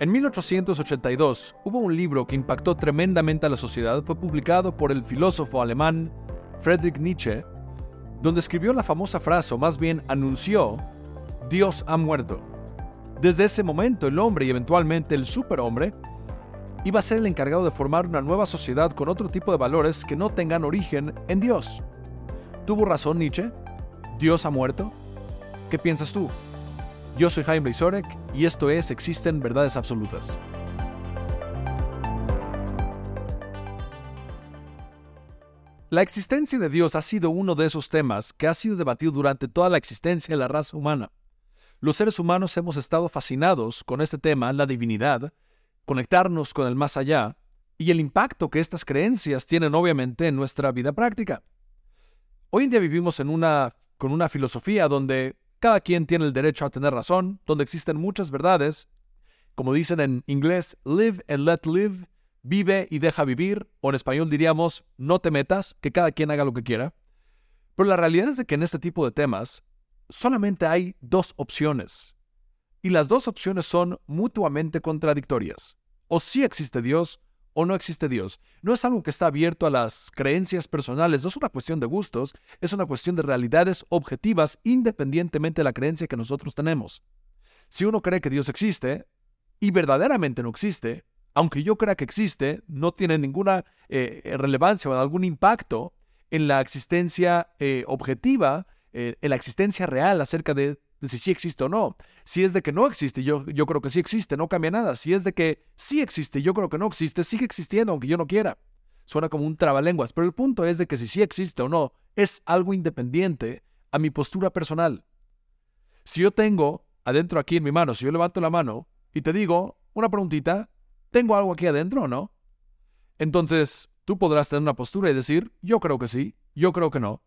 En 1882 hubo un libro que impactó tremendamente a la sociedad, fue publicado por el filósofo alemán Friedrich Nietzsche, donde escribió la famosa frase, o más bien anunció, Dios ha muerto. Desde ese momento el hombre y eventualmente el superhombre iba a ser el encargado de formar una nueva sociedad con otro tipo de valores que no tengan origen en Dios. ¿Tuvo razón Nietzsche? ¿Dios ha muerto? ¿Qué piensas tú? Yo soy Jaime Isorek y esto es Existen Verdades Absolutas. La existencia de Dios ha sido uno de esos temas que ha sido debatido durante toda la existencia de la raza humana. Los seres humanos hemos estado fascinados con este tema, la divinidad, conectarnos con el más allá y el impacto que estas creencias tienen obviamente en nuestra vida práctica. Hoy en día vivimos en una, con una filosofía donde cada quien tiene el derecho a tener razón, donde existen muchas verdades, como dicen en inglés, live and let live, vive y deja vivir, o en español diríamos, no te metas, que cada quien haga lo que quiera. Pero la realidad es de que en este tipo de temas solamente hay dos opciones. Y las dos opciones son mutuamente contradictorias. O sí existe Dios o no existe Dios. No es algo que está abierto a las creencias personales, no es una cuestión de gustos, es una cuestión de realidades objetivas independientemente de la creencia que nosotros tenemos. Si uno cree que Dios existe y verdaderamente no existe, aunque yo crea que existe, no tiene ninguna eh, relevancia o algún impacto en la existencia eh, objetiva eh, en la existencia real acerca de, si sí existe o no. Si es de que no existe, yo, yo creo que sí existe, no cambia nada. Si es de que sí existe, yo creo que no existe, sigue existiendo aunque yo no quiera. Suena como un trabalenguas, pero el punto es de que si sí existe o no, es algo independiente a mi postura personal. Si yo tengo adentro aquí en mi mano, si yo levanto la mano y te digo una preguntita, ¿tengo algo aquí adentro o no? Entonces, tú podrás tener una postura y decir, yo creo que sí, yo creo que no.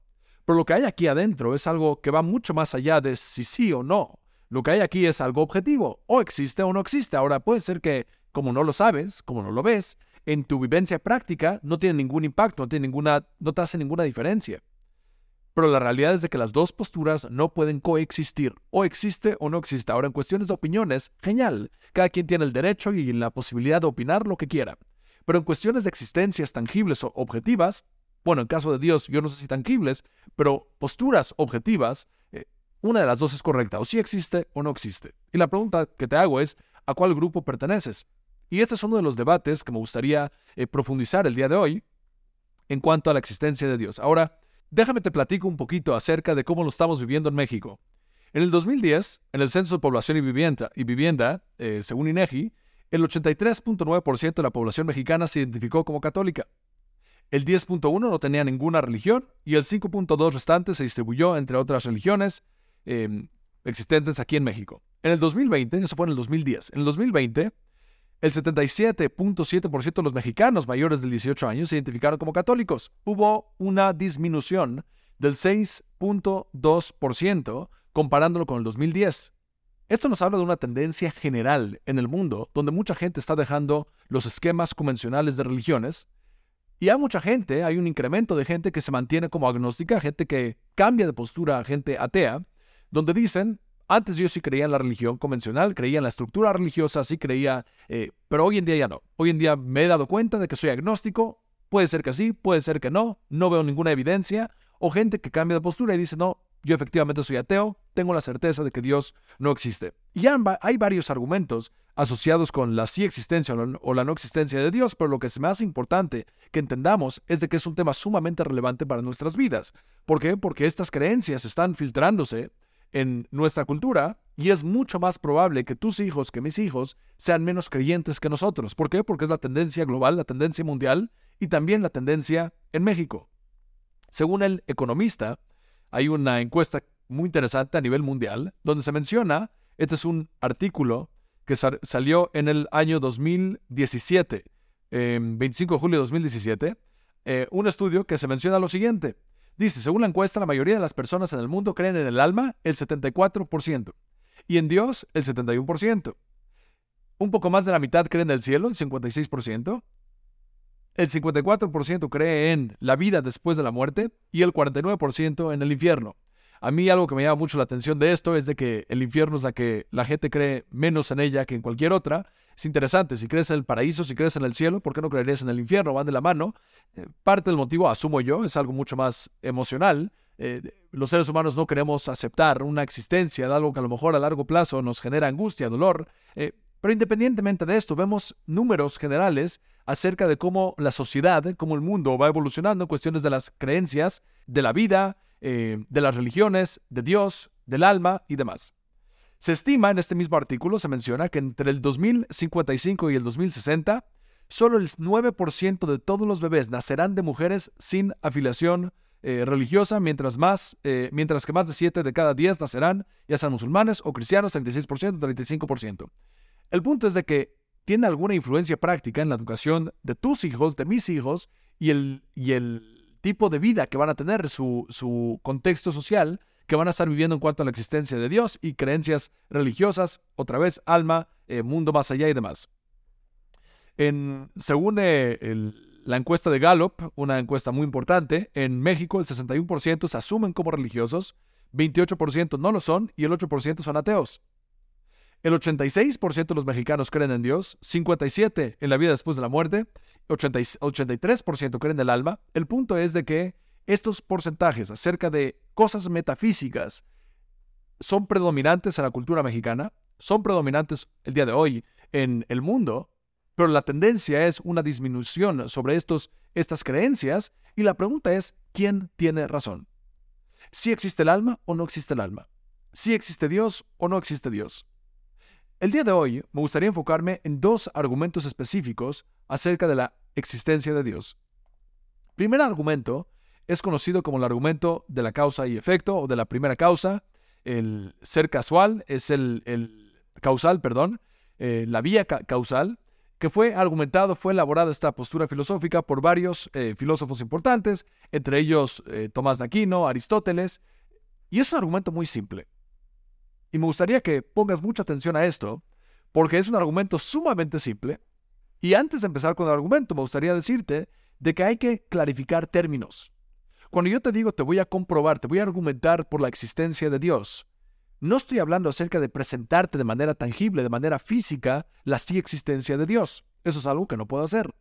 Pero lo que hay aquí adentro es algo que va mucho más allá de si sí o no. Lo que hay aquí es algo objetivo, o existe o no existe. Ahora puede ser que, como no lo sabes, como no lo ves, en tu vivencia práctica no tiene ningún impacto, no, tiene ninguna, no te hace ninguna diferencia. Pero la realidad es de que las dos posturas no pueden coexistir, o existe o no existe. Ahora, en cuestiones de opiniones, genial, cada quien tiene el derecho y la posibilidad de opinar lo que quiera. Pero en cuestiones de existencias tangibles o objetivas, bueno, en caso de Dios, yo no sé si tangibles, pero posturas objetivas, eh, una de las dos es correcta, o si existe o no existe. Y la pregunta que te hago es, ¿a cuál grupo perteneces? Y este es uno de los debates que me gustaría eh, profundizar el día de hoy en cuanto a la existencia de Dios. Ahora, déjame te platico un poquito acerca de cómo lo estamos viviendo en México. En el 2010, en el Censo de Población y Vivienda, y vivienda eh, según INEGI, el 83.9% de la población mexicana se identificó como católica. El 10.1 no tenía ninguna religión y el 5.2 restante se distribuyó entre otras religiones em, existentes aquí en México. En el 2020, eso fue en el 2010, en el 2020, el 77.7% de los mexicanos mayores de 18 años se identificaron como católicos. Hubo una disminución del 6.2% comparándolo con el 2010. Esto nos habla de una tendencia general en el mundo donde mucha gente está dejando los esquemas convencionales de religiones y hay mucha gente, hay un incremento de gente que se mantiene como agnóstica, gente que cambia de postura gente atea, donde dicen, antes yo sí creía en la religión convencional, creía en la estructura religiosa, sí creía, eh, pero hoy en día ya no. Hoy en día me he dado cuenta de que soy agnóstico, puede ser que sí, puede ser que no, no veo ninguna evidencia, o gente que cambia de postura y dice, no, yo efectivamente soy ateo, tengo la certeza de que Dios no existe. Y hay varios argumentos asociados con la sí existencia o la no existencia de Dios, pero lo que es más importante que entendamos es de que es un tema sumamente relevante para nuestras vidas. ¿Por qué? Porque estas creencias están filtrándose en nuestra cultura y es mucho más probable que tus hijos, que mis hijos, sean menos creyentes que nosotros. ¿Por qué? Porque es la tendencia global, la tendencia mundial y también la tendencia en México. Según el economista, hay una encuesta muy interesante a nivel mundial donde se menciona, este es un artículo que salió en el año 2017, 25 de julio de 2017, eh, un estudio que se menciona lo siguiente. Dice, según la encuesta, la mayoría de las personas en el mundo creen en el alma el 74% y en Dios el 71%. Un poco más de la mitad creen en el cielo, el 56%. El 54% cree en la vida después de la muerte y el 49% en el infierno. A mí algo que me llama mucho la atención de esto es de que el infierno es la que la gente cree menos en ella que en cualquier otra. Es interesante, si crees en el paraíso, si crees en el cielo, ¿por qué no creerías en el infierno? Van de la mano. Eh, parte del motivo, asumo yo, es algo mucho más emocional. Eh, los seres humanos no queremos aceptar una existencia de algo que a lo mejor a largo plazo nos genera angustia, dolor. Eh, pero independientemente de esto, vemos números generales acerca de cómo la sociedad, cómo el mundo va evolucionando en cuestiones de las creencias, de la vida, eh, de las religiones, de Dios, del alma y demás. Se estima en este mismo artículo, se menciona que entre el 2055 y el 2060, solo el 9% de todos los bebés nacerán de mujeres sin afiliación eh, religiosa, mientras, más, eh, mientras que más de 7 de cada 10 nacerán, ya sean musulmanes o cristianos, 36%, 35%. El punto es de que tiene alguna influencia práctica en la educación de tus hijos, de mis hijos, y el, y el tipo de vida que van a tener, su, su contexto social que van a estar viviendo en cuanto a la existencia de Dios y creencias religiosas, otra vez alma, eh, mundo más allá y demás. En, según eh, la encuesta de Gallup, una encuesta muy importante, en México el 61% se asumen como religiosos, 28% no lo son y el 8% son ateos. El 86% de los mexicanos creen en Dios, 57% en la vida después de la muerte, 83% creen en el alma. El punto es de que estos porcentajes acerca de cosas metafísicas son predominantes en la cultura mexicana, son predominantes el día de hoy en el mundo, pero la tendencia es una disminución sobre estos, estas creencias y la pregunta es, ¿quién tiene razón? ¿Si existe el alma o no existe el alma? ¿Si existe Dios o no existe Dios? El día de hoy me gustaría enfocarme en dos argumentos específicos acerca de la existencia de Dios. Primer argumento es conocido como el argumento de la causa y efecto o de la primera causa. El ser casual es el, causal, perdón, eh, la vía causal, que fue argumentado, fue elaborada esta postura filosófica por varios eh, filósofos importantes, entre ellos eh, Tomás de Aquino, Aristóteles, y es un argumento muy simple. Y me gustaría que pongas mucha atención a esto, porque es un argumento sumamente simple. Y antes de empezar con el argumento, me gustaría decirte de que hay que clarificar términos. Cuando yo te digo te voy a comprobar, te voy a argumentar por la existencia de Dios, no estoy hablando acerca de presentarte de manera tangible, de manera física, la sí existencia de Dios. Eso es algo que no puedo hacer.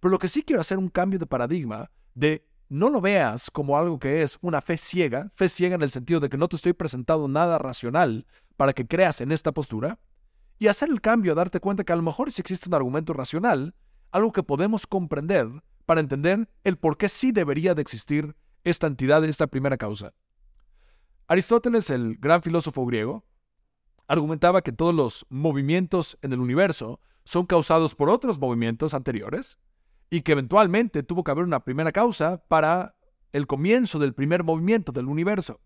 Pero lo que sí quiero hacer un cambio de paradigma de no lo veas como algo que es una fe ciega, fe ciega en el sentido de que no te estoy presentando nada racional para que creas en esta postura, y hacer el cambio, darte cuenta que a lo mejor sí existe un argumento racional, algo que podemos comprender para entender el por qué sí debería de existir esta entidad, esta primera causa. Aristóteles, el gran filósofo griego, argumentaba que todos los movimientos en el universo son causados por otros movimientos anteriores, y que eventualmente tuvo que haber una primera causa para el comienzo del primer movimiento del universo.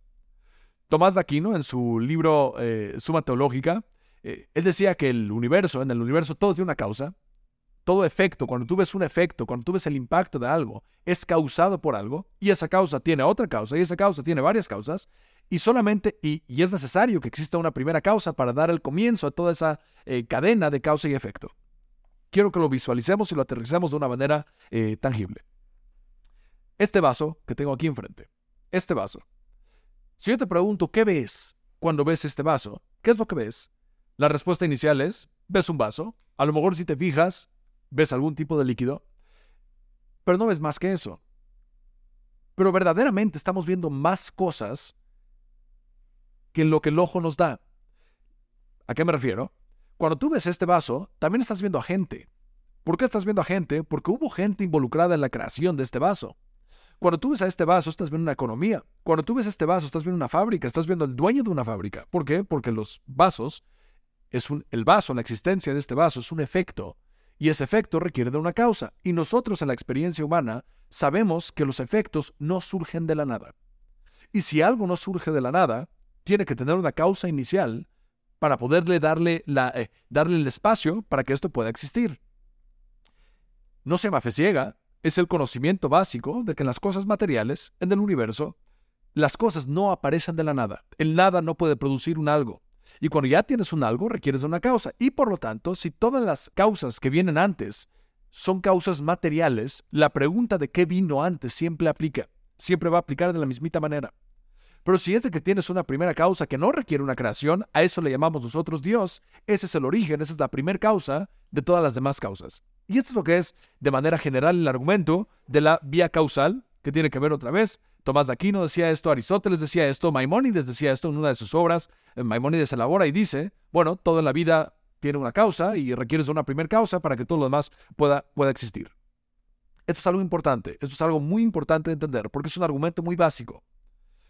Tomás de Aquino, en su libro eh, Suma Teológica, eh, él decía que el universo, en el universo todo tiene una causa, todo efecto, cuando tú ves un efecto, cuando tú ves el impacto de algo, es causado por algo, y esa causa tiene otra causa, y esa causa tiene varias causas, y solamente, y, es necesario que exista una primera causa para dar el comienzo a toda esa eh, cadena de causa y efecto quiero que lo visualicemos y lo aterricemos de una manera eh, tangible. Este vaso que tengo aquí enfrente, este vaso. Si yo te pregunto, ¿qué ves cuando ves este vaso? ¿Qué es lo que ves? La respuesta inicial es, ves un vaso. A lo mejor si te fijas, ves algún tipo de líquido, pero no ves más que eso. Pero verdaderamente estamos viendo más cosas que lo que el ojo nos da. ¿A qué me refiero? Cuando tú ves este vaso, también estás viendo a gente. ¿Por qué estás viendo a gente? Porque hubo gente involucrada en la creación de este vaso. Cuando tú ves a este vaso, estás viendo una economía. Cuando tú ves este vaso, estás viendo una fábrica, estás viendo al dueño de una fábrica. ¿Por qué? Porque los vasos, es un, el vaso, la existencia de este vaso es un efecto. Y ese efecto requiere de una causa. Y nosotros en la experiencia humana sabemos que los efectos no surgen de la nada. Y si algo no surge de la nada, tiene que tener una causa inicial para poderle darle, la, eh, darle el espacio para que esto pueda existir. No se llama fe ciega, es el conocimiento básico de que en las cosas materiales, en el universo, las cosas no aparecen de la nada. El nada no puede producir un algo. Y cuando ya tienes un algo, requieres de una causa. Y por lo tanto, si todas las causas que vienen antes son causas materiales, la pregunta de qué vino antes siempre aplica. Siempre va a aplicar de la mismita manera. Pero si es de que tienes una primera causa que no requiere una creación, a eso le llamamos nosotros Dios. Ese es el origen, esa es la primera causa de todas las demás causas. Y esto es lo que es, de manera general, el argumento de la vía causal, que tiene que ver otra vez. Tomás de Aquino decía esto, Aristóteles decía esto, Maimónides decía esto en una de sus obras. Eh, Maimónides elabora y dice, bueno, toda la vida tiene una causa y requieres una primera causa para que todo lo demás pueda, pueda existir. Esto es algo importante, esto es algo muy importante de entender, porque es un argumento muy básico.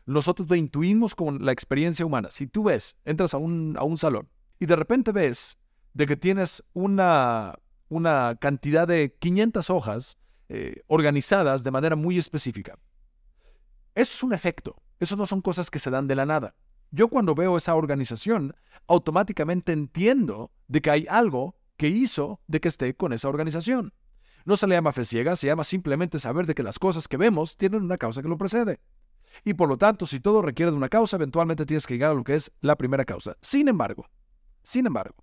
Nosotros lo intuimos con la experiencia humana. Si tú ves, entras a un, a un salón y de repente ves de que tienes una, una cantidad de 500 hojas eh, organizadas de manera muy específica. Eso es un efecto, eso no son cosas que se dan de la nada. Yo cuando veo esa organización, automáticamente entiendo de que hay algo que hizo de que esté con esa organización. No se le llama fe ciega, se llama simplemente saber de que las cosas que vemos tienen una causa que lo precede. Y por lo tanto, si todo requiere de una causa, eventualmente tienes que llegar a lo que es la primera causa. Sin embargo, sin embargo,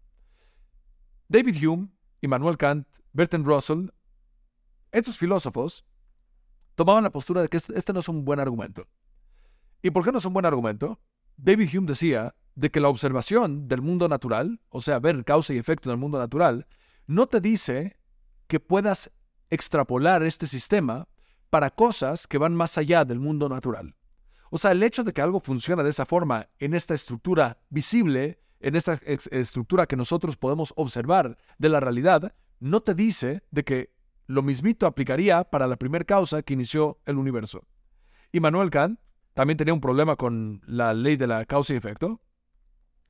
David Hume, Immanuel Kant, Bertrand Russell, estos filósofos tomaban la postura de que este no es un buen argumento. ¿Y por qué no es un buen argumento? David Hume decía de que la observación del mundo natural, o sea, ver causa y efecto en el mundo natural, no te dice que puedas extrapolar este sistema para cosas que van más allá del mundo natural. O sea, el hecho de que algo funciona de esa forma en esta estructura visible, en esta estructura que nosotros podemos observar de la realidad, no te dice de que lo mismito aplicaría para la primera causa que inició el universo. Y Manuel Kant también tenía un problema con la ley de la causa y efecto.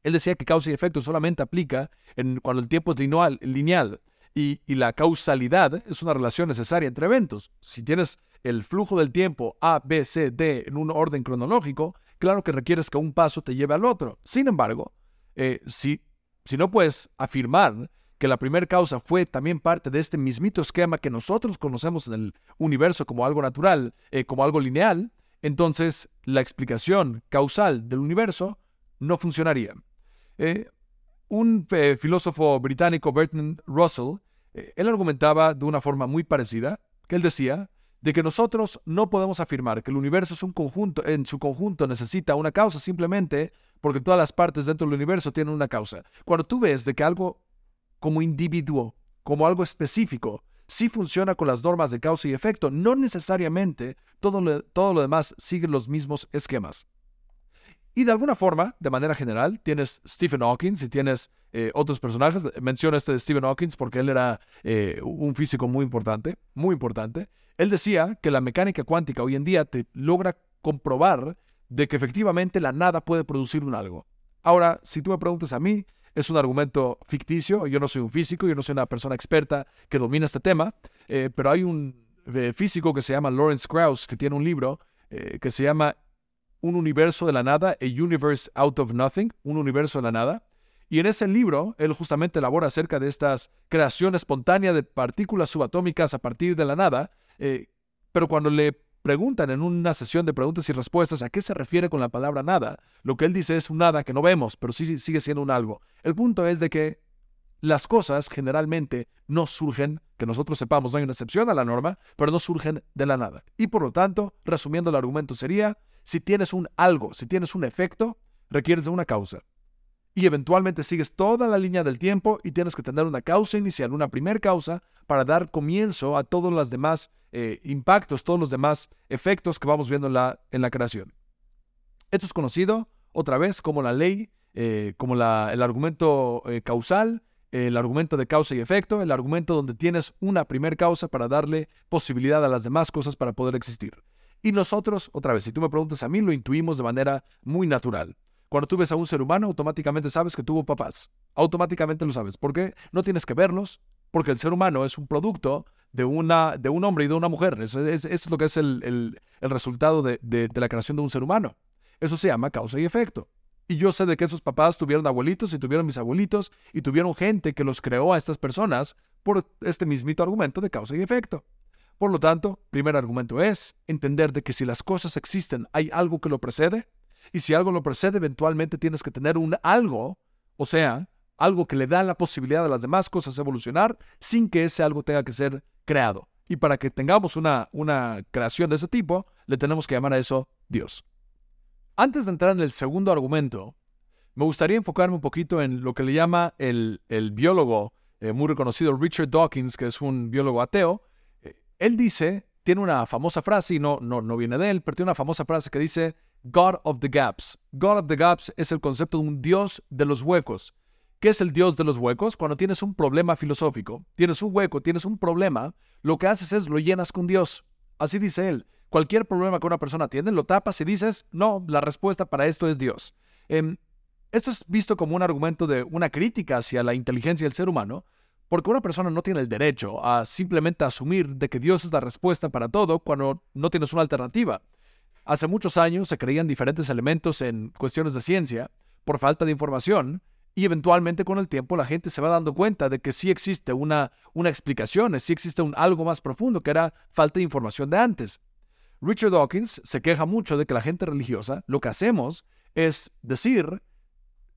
Él decía que causa y efecto solamente aplica en, cuando el tiempo es lineal, lineal y, la causalidad es una relación necesaria entre eventos. Si tienes el flujo del tiempo A, B, C, D en un orden cronológico, claro que requieres que un paso te lleve al otro. Sin embargo, eh, si, si no puedes afirmar que la primera causa fue también parte de este mismito esquema que nosotros conocemos en el universo como algo natural, eh, como algo lineal, entonces la explicación causal del universo no funcionaría. Eh, un eh, filósofo británico, Bertrand Russell, eh, él argumentaba de una forma muy parecida, que él decía de que nosotros no podemos afirmar que el universo es un conjunto, en su conjunto necesita una causa simplemente porque todas las partes dentro del universo tienen una causa. Cuando tú ves de que algo como individuo, como algo específico, sí funciona con las normas de causa y efecto, no necesariamente todo todo lo demás sigue los mismos esquemas. Y de alguna forma, de manera general, tienes Stephen Hawking y tienes eh, otros personajes. Menciono este de Stephen Hawking porque él era eh, un físico muy importante, muy importante. Él decía que la mecánica cuántica hoy en día te logra comprobar de que efectivamente la nada puede producir un algo. Ahora, si tú me preguntas a mí, es un argumento ficticio, yo no soy un físico, yo no soy una persona experta que domina este tema, eh, pero hay un físico que se llama Lawrence Krauss que tiene un libro que se llama un universo de la nada, A Universe Out of Nothing, un universo de la nada. Y en ese libro, él justamente elabora acerca de estas creación espontánea de partículas subatómicas a partir de la nada. Eh, pero cuando le preguntan en una sesión de preguntas y respuestas a qué se refiere con la palabra nada, lo que él dice es un nada que no vemos, pero sí sigue siendo un algo. El punto es de que las cosas generalmente no surgen, que nosotros sepamos, no hay una excepción a la norma, pero no surgen de la nada. Y por lo tanto, resumiendo el argumento sería, si tienes un algo, si tienes un efecto, requieres de una causa. Y eventualmente sigues toda la línea del tiempo y tienes que tener una causa inicial, una primer causa, para dar comienzo a todos los demás eh, impactos, todos los demás efectos que vamos viendo en la, creación. Esto es conocido otra vez como la ley, eh, como el argumento eh, causal, el argumento de causa y efecto, el argumento donde tienes una primer causa para darle posibilidad a las demás cosas para poder existir. Y nosotros, otra vez, si tú me preguntas a mí, lo intuimos de manera muy natural. Cuando tú ves a un ser humano, automáticamente sabes que tuvo papás. Automáticamente lo sabes. ¿Por qué? No tienes que verlos, porque el ser humano es un producto de, una, de un hombre y de una mujer. Eso es, lo que es el, resultado de, de la creación de un ser humano. Eso se llama causa y efecto. Y yo sé de que esos papás tuvieron abuelitos y tuvieron mis abuelitos y tuvieron gente que los creó a estas personas por este mismito argumento de causa y efecto. Por lo tanto, primer argumento es entender de que si las cosas existen hay algo que lo precede, y si algo lo precede, eventualmente tienes que tener un algo, o sea, algo que le da la posibilidad a las demás cosas evolucionar sin que ese algo tenga que ser creado. Y para que tengamos una, una creación de ese tipo, le tenemos que llamar a eso Dios. Antes de entrar en el segundo argumento, me gustaría enfocarme un poquito en lo que le llama el, biólogo eh, muy reconocido Richard Dawkins, que es un biólogo ateo. Él dice, tiene una famosa frase, y no, no, no viene de él, pero tiene una famosa frase que dice, God of the Gaps. God of the Gaps es el concepto de un Dios de los huecos. ¿Qué es el Dios de los huecos? Cuando tienes un problema filosófico, tienes un hueco, tienes un problema, lo que haces es lo llenas con Dios. Así dice él. Cualquier problema que una persona tiene, lo tapas y dices, no, la respuesta para esto es Dios. Em, esto es visto como un argumento de una crítica hacia la inteligencia del ser humano, porque una persona no tiene el derecho a simplemente asumir de que Dios es la respuesta para todo cuando no tienes una alternativa. Hace muchos años se creían diferentes elementos en cuestiones de ciencia por falta de información y eventualmente con el tiempo la gente se va dando cuenta de que sí existe una, una explicación, sí existe un algo más profundo que era falta de información de antes. Richard Dawkins se queja mucho de que la gente religiosa lo que hacemos es decir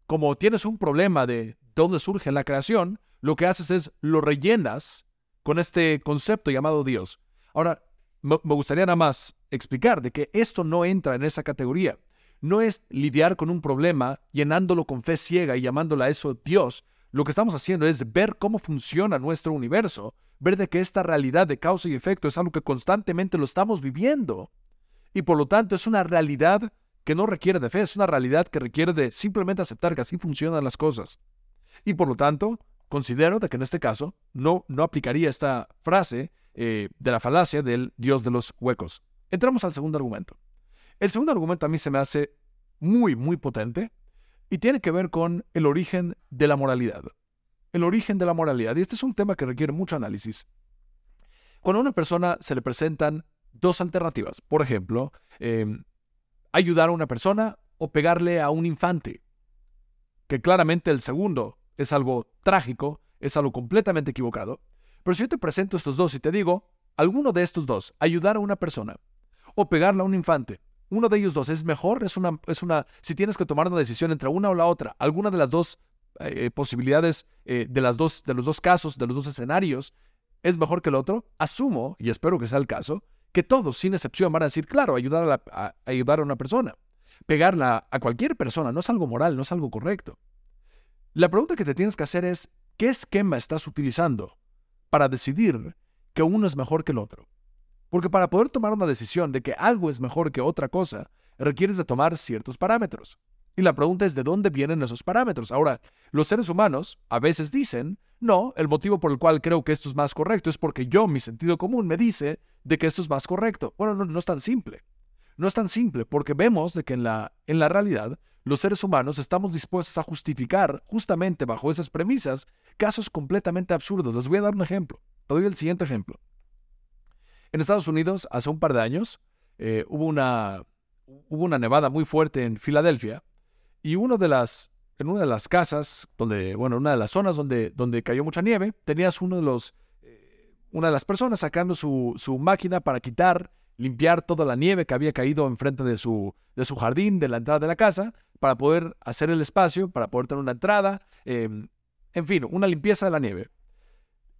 como tienes un problema de dónde surge la creación, lo que haces es lo rellenas con este concepto llamado Dios. Ahora, me gustaría nada más explicar de que esto no entra en esa categoría. No es lidiar con un problema llenándolo con fe ciega y llamándolo a eso Dios. Lo que estamos haciendo es ver cómo funciona nuestro universo, ver de que esta realidad de causa y efecto es algo que constantemente lo estamos viviendo. Y por lo tanto es una realidad que no requiere de fe, es una realidad que requiere de simplemente aceptar que así funcionan las cosas. Y por lo tanto, considero de que en este caso no, no aplicaría esta frase eh, de la falacia del Dios de los huecos. Entramos al segundo argumento. El segundo argumento a mí se me hace muy, muy potente y tiene que ver con el origen de la moralidad. El origen de la moralidad. Y este es un tema que requiere mucho análisis. Cuando a una persona se le presentan dos alternativas, por ejemplo, em, ayudar a una persona o pegarle a un infante. Que claramente el segundo es algo trágico, es algo completamente equivocado. Pero si yo te presento estos dos y te digo, alguno de estos dos, ayudar a una persona o pegarle a un infante, uno de ellos dos es mejor, es una, es una, si tienes que tomar una decisión entre una o la otra, alguna de las dos eh, posibilidades, eh, de, las dos, de los dos casos, de los dos escenarios, es mejor que el otro, asumo, y espero que sea el caso, que todos, sin excepción, van a decir, claro, ayudar a, ayudar a una persona. Pegarla a cualquier persona no es algo moral, no es algo correcto. La pregunta que te tienes que hacer es, ¿qué esquema estás utilizando para decidir que uno es mejor que el otro? Porque para poder tomar una decisión de que algo es mejor que otra cosa, requieres de tomar ciertos parámetros. Y la pregunta es de dónde vienen esos parámetros. Ahora, los seres humanos a veces dicen, no, el motivo por el cual creo que esto es más correcto es porque yo, mi sentido común, me dice de que esto es más correcto. Bueno, no, no es tan simple. No es tan simple porque vemos de que en la, en la realidad los seres humanos estamos dispuestos a justificar justamente bajo esas premisas casos completamente absurdos. Les voy a dar un ejemplo. Te doy el siguiente ejemplo. En Estados Unidos, hace un par de años, eh, hubo, una, hubo una nevada muy fuerte en Filadelfia y uno de las, en una de las casas, donde, bueno, una de las zonas donde, donde cayó mucha nieve, tenías uno de los, eh, una de las personas sacando su, su máquina para quitar, limpiar toda la nieve que había caído enfrente de su, de su jardín, de la entrada de la casa, para poder hacer el espacio, para poder tener una entrada, em, en fin, una limpieza de la nieve.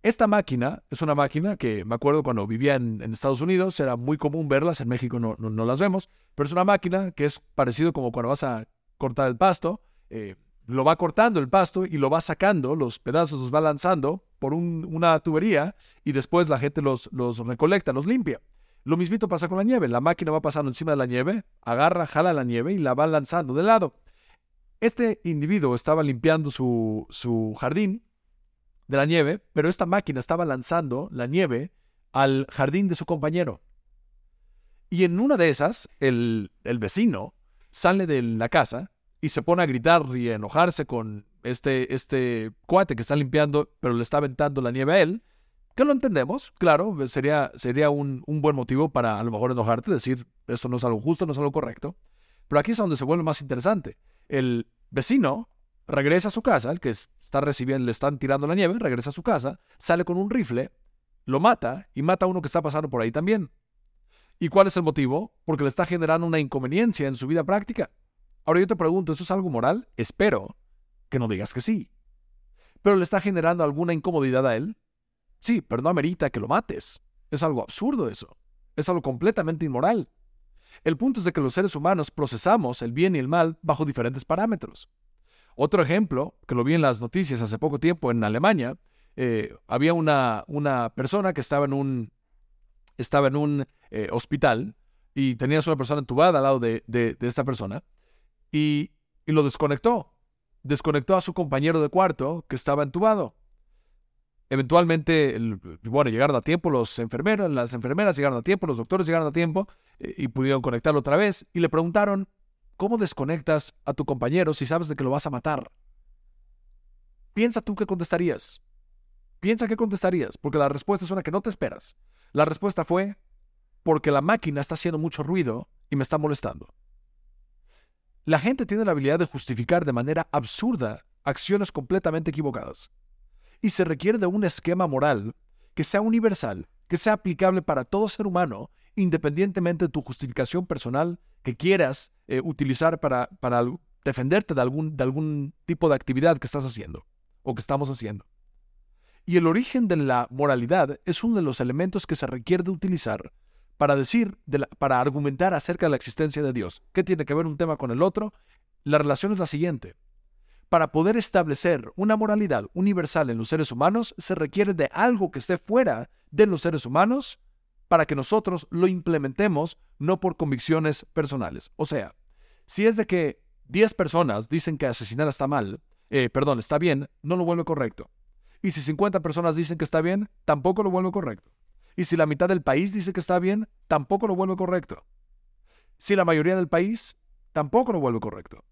Esta máquina es una máquina que me acuerdo cuando vivía en, Estados Unidos, era muy común verlas, en México no, no, las vemos, pero es una máquina que es parecido como cuando vas a cortar el pasto, eh, lo va cortando el pasto y lo va sacando, los pedazos los va lanzando por una tubería y después la gente los, los recolecta, los limpia. Lo mismito pasa con la nieve, la máquina va pasando encima de la nieve, agarra, jala la nieve y la va lanzando de lado. Este individuo estaba limpiando su, su jardín de la nieve, pero esta máquina estaba lanzando la nieve al jardín de su compañero. Y en una de esas, el, el vecino sale de la casa y se pone a gritar y a enojarse con este, este cuate que está limpiando, pero le está aventando la nieve a él, que lo entendemos, claro, sería, sería un, un buen motivo para a lo mejor enojarte, decir, esto no es algo justo, no es algo correcto. Pero aquí es donde se vuelve más interesante. El vecino regresa a su casa, el que está recibiendo, le están tirando la nieve, regresa a su casa, sale con un rifle, lo mata y mata a uno que está pasando por ahí también. ¿Y cuál es el motivo? Porque le está generando una inconveniencia en su vida práctica. Ahora yo te pregunto, ¿eso es algo moral? Espero que no digas que sí. ¿Pero le está generando alguna incomodidad a él? Sí, pero no amerita que lo mates. Es algo absurdo eso. Es algo completamente inmoral. El punto es de que los seres humanos procesamos el bien y el mal bajo diferentes parámetros. Otro ejemplo, que lo vi en las noticias hace poco tiempo en Alemania, eh, había una, una, persona que estaba en un, estaba en un eh, hospital y tenías una persona entubada al lado de, de, esta persona y, y, lo desconectó. Desconectó a su compañero de cuarto que estaba entubado. Eventualmente, bueno, llegaron a tiempo los enfermeros, las enfermeras llegaron a tiempo, los doctores llegaron a tiempo eh, y pudieron conectarlo otra vez y le preguntaron, ¿cómo desconectas a tu compañero si sabes de que lo vas a matar? Piensa tú qué contestarías. Piensa qué contestarías, porque la respuesta es una que no te esperas. La respuesta fue, porque la máquina está haciendo mucho ruido y me está molestando. La gente tiene la habilidad de justificar de manera absurda acciones completamente equivocadas y se requiere de un esquema moral que sea universal, que sea aplicable para todo ser humano, independientemente de tu justificación personal que quieras eh, utilizar para, para defenderte de algún, de algún tipo de actividad que estás haciendo o que estamos haciendo. Y el origen de la moralidad es uno de los elementos que se requiere de utilizar para decir, para argumentar acerca de la existencia de Dios. ¿Qué tiene que ver un tema con el otro? La relación es la siguiente. Para poder establecer una moralidad universal en los seres humanos, se requiere de algo que esté fuera de los seres humanos para que nosotros lo implementemos no por convicciones personales. O sea, si es de que 10 personas dicen que asesinar está mal, eh, perdón, está bien, no lo vuelve correcto. Y si 50 personas dicen que está bien, tampoco lo vuelve correcto. Y si la mitad del país dice que está bien, tampoco lo vuelve correcto. Si la mayoría del país, tampoco lo vuelve correcto.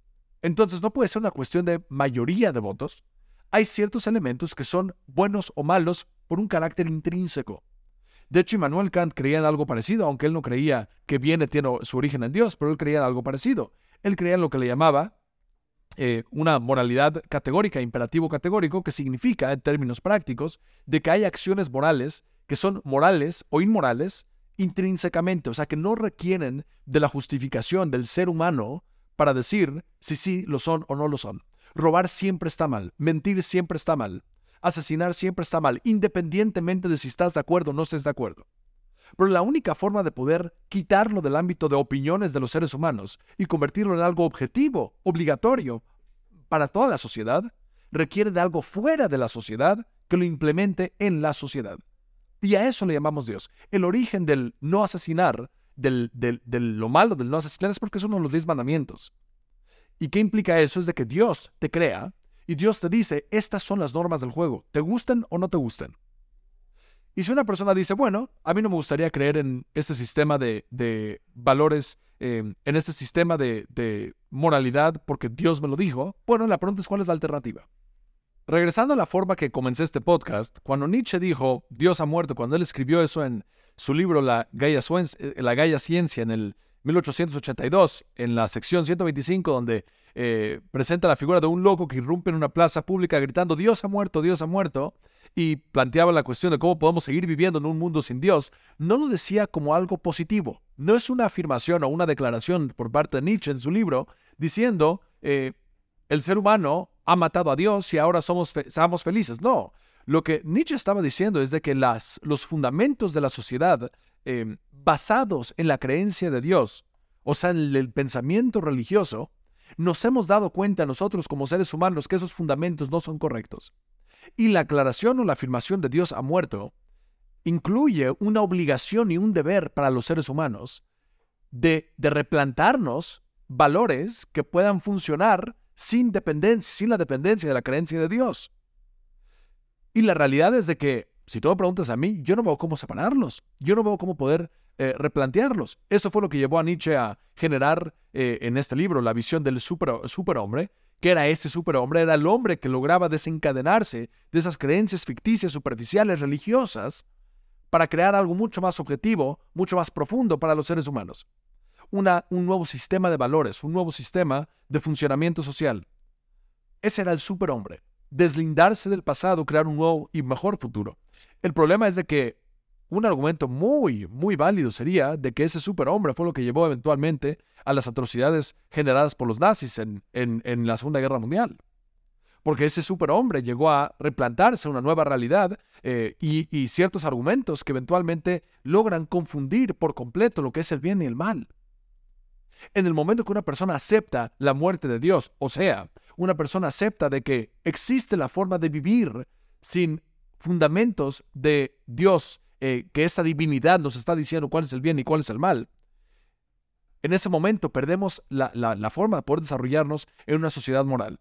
Entonces no puede ser una cuestión de mayoría de votos. Hay ciertos elementos que son buenos o malos por un carácter intrínseco. De hecho, Immanuel Kant creía en algo parecido, aunque él no creía que viene tiene su origen en Dios, pero él creía en algo parecido. Él creía en lo que le llamaba eh, una moralidad categórica, imperativo categórico, que significa, en términos prácticos, de que hay acciones morales que son morales o inmorales intrínsecamente, o sea, que no requieren de la justificación del ser humano para decir si sí lo son o no lo son. Robar siempre está mal, mentir siempre está mal, asesinar siempre está mal, independientemente de si estás de acuerdo o no estés de acuerdo. Pero la única forma de poder quitarlo del ámbito de opiniones de los seres humanos y convertirlo en algo objetivo, obligatorio, para toda la sociedad, requiere de algo fuera de la sociedad que lo implemente en la sociedad. Y a eso le llamamos Dios. El origen del no asesinar del, lo malo del no asesinar es porque es uno de los diez mandamientos. ¿Y qué implica eso? Es de que Dios te crea y Dios te dice, estas son las normas del juego, ¿te gustan o no te gustan? Y si una persona dice, bueno, a mí no me gustaría creer en este sistema de, de valores, em, en este sistema de, de moralidad porque Dios me lo dijo, bueno, la pregunta es cuál es la alternativa. Regresando a la forma que comencé este podcast, cuando Nietzsche dijo Dios ha muerto, cuando él escribió eso en su libro La Gaia, eh, la Ciencia en el 1882, en la sección 125, donde eh, presenta la figura de un loco que irrumpe en una plaza pública gritando Dios ha muerto, Dios ha muerto, y planteaba la cuestión de cómo podemos seguir viviendo en un mundo sin Dios, no lo decía como algo positivo. No es una afirmación o una declaración por parte de Nietzsche en su libro diciendo eh, el ser humano ha matado a Dios y ahora somos, somos felices. No, lo que Nietzsche estaba diciendo es de que las, los fundamentos de la sociedad em, basados en la creencia de Dios, o sea, en el pensamiento religioso, nos hemos dado cuenta nosotros como seres humanos que esos fundamentos no son correctos. Y la aclaración o la afirmación de Dios ha muerto incluye una obligación y un deber para los seres humanos de, de replantarnos valores que puedan funcionar sin dependencia, sin la dependencia de la creencia de Dios. Y la realidad es de que, si tú me preguntas a mí, yo no veo cómo separarlos, yo no veo cómo poder eh, replantearlos. Eso fue lo que llevó a Nietzsche a generar eh, en este libro la visión del super, superhombre, que era ese superhombre, era el hombre que lograba desencadenarse de esas creencias ficticias, superficiales, religiosas, para crear algo mucho más objetivo, mucho más profundo para los seres humanos. Un nuevo sistema de valores, un nuevo sistema de funcionamiento social. Ese era el superhombre deslindarse del pasado, crear un nuevo y mejor futuro. El problema es de que un argumento muy, muy válido sería de que ese superhombre fue lo que llevó eventualmente a las atrocidades generadas por los nazis en, en, la Segunda Guerra Mundial. Porque ese superhombre llegó a replantarse una nueva realidad eh, y, y ciertos argumentos que eventualmente logran confundir por completo lo que es el bien y el mal. En el momento que una persona acepta la muerte de Dios, o sea, una persona acepta de que existe la forma de vivir sin fundamentos de Dios, eh, que esta divinidad nos está diciendo cuál es el bien y cuál es el mal, en ese momento perdemos la, la forma de poder desarrollarnos en una sociedad moral.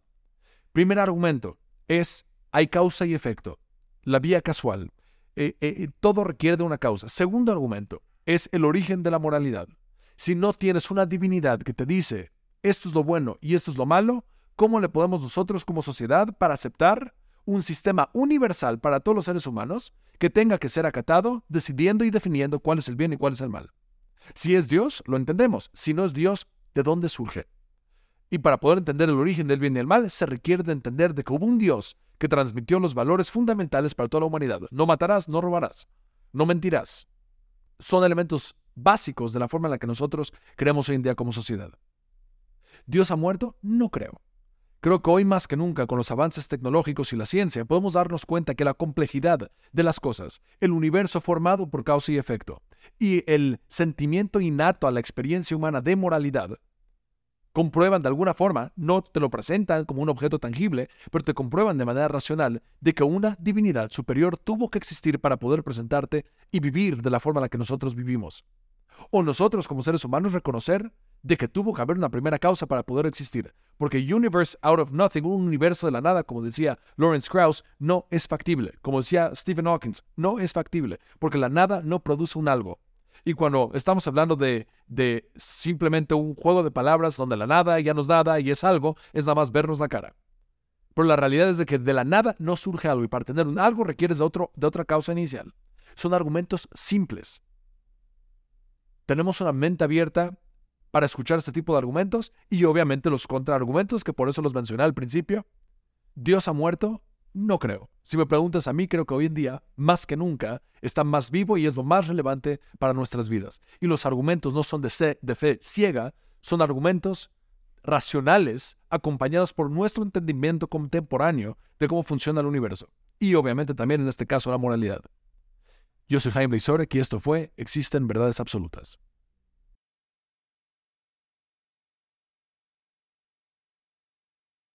Primer argumento es, hay causa y efecto, la vía casual. Eh, eh, todo requiere de una causa. Segundo argumento es el origen de la moralidad. Si no tienes una divinidad que te dice esto es lo bueno y esto es lo malo, ¿cómo le podemos nosotros como sociedad para aceptar un sistema universal para todos los seres humanos que tenga que ser acatado, decidiendo y definiendo cuál es el bien y cuál es el mal? Si es Dios, lo entendemos. Si no es Dios, ¿de dónde surge? Y para poder entender el origen del bien y el mal, se requiere de entender de que hubo un Dios que transmitió los valores fundamentales para toda la humanidad. No matarás, no robarás, no mentirás. Son elementos básicos de la forma en la que nosotros creemos hoy en día como sociedad. ¿Dios ha muerto? No creo. Creo que hoy más que nunca, con los avances tecnológicos y la ciencia, podemos darnos cuenta que la complejidad de las cosas, el universo formado por causa y efecto, y el sentimiento innato a la experiencia humana de moralidad, comprueban de alguna forma, no te lo presentan como un objeto tangible, pero te comprueban de manera racional de que una divinidad superior tuvo que existir para poder presentarte y vivir de la forma en la que nosotros vivimos. O nosotros como seres humanos reconocer de que tuvo que haber una primera causa para poder existir, porque universe out of nothing, un universo de la nada, como decía Lawrence Krauss, no es factible. Como decía Stephen Hawking, no es factible, porque la nada no produce un algo. Y cuando estamos hablando de, de simplemente un juego de palabras donde la nada ya nos nada y es algo, es nada más vernos la cara. Pero la realidad es de que de la nada no surge algo y para tener un algo requieres de, otro, de otra causa inicial. Son argumentos simples. Tenemos una mente abierta para escuchar este tipo de argumentos y obviamente los contraargumentos, que por eso los mencioné al principio. Dios ha muerto, no creo. Si me preguntas a mí, creo que hoy en día, más que nunca, está más vivo y es lo más relevante para nuestras vidas. Y los argumentos no son de, fe ciega, son argumentos racionales acompañados por nuestro entendimiento contemporáneo de cómo funciona el universo. Y obviamente también en este caso la moralidad. Yo soy Jaime Blazorek y esto fue Existen Verdades Absolutas.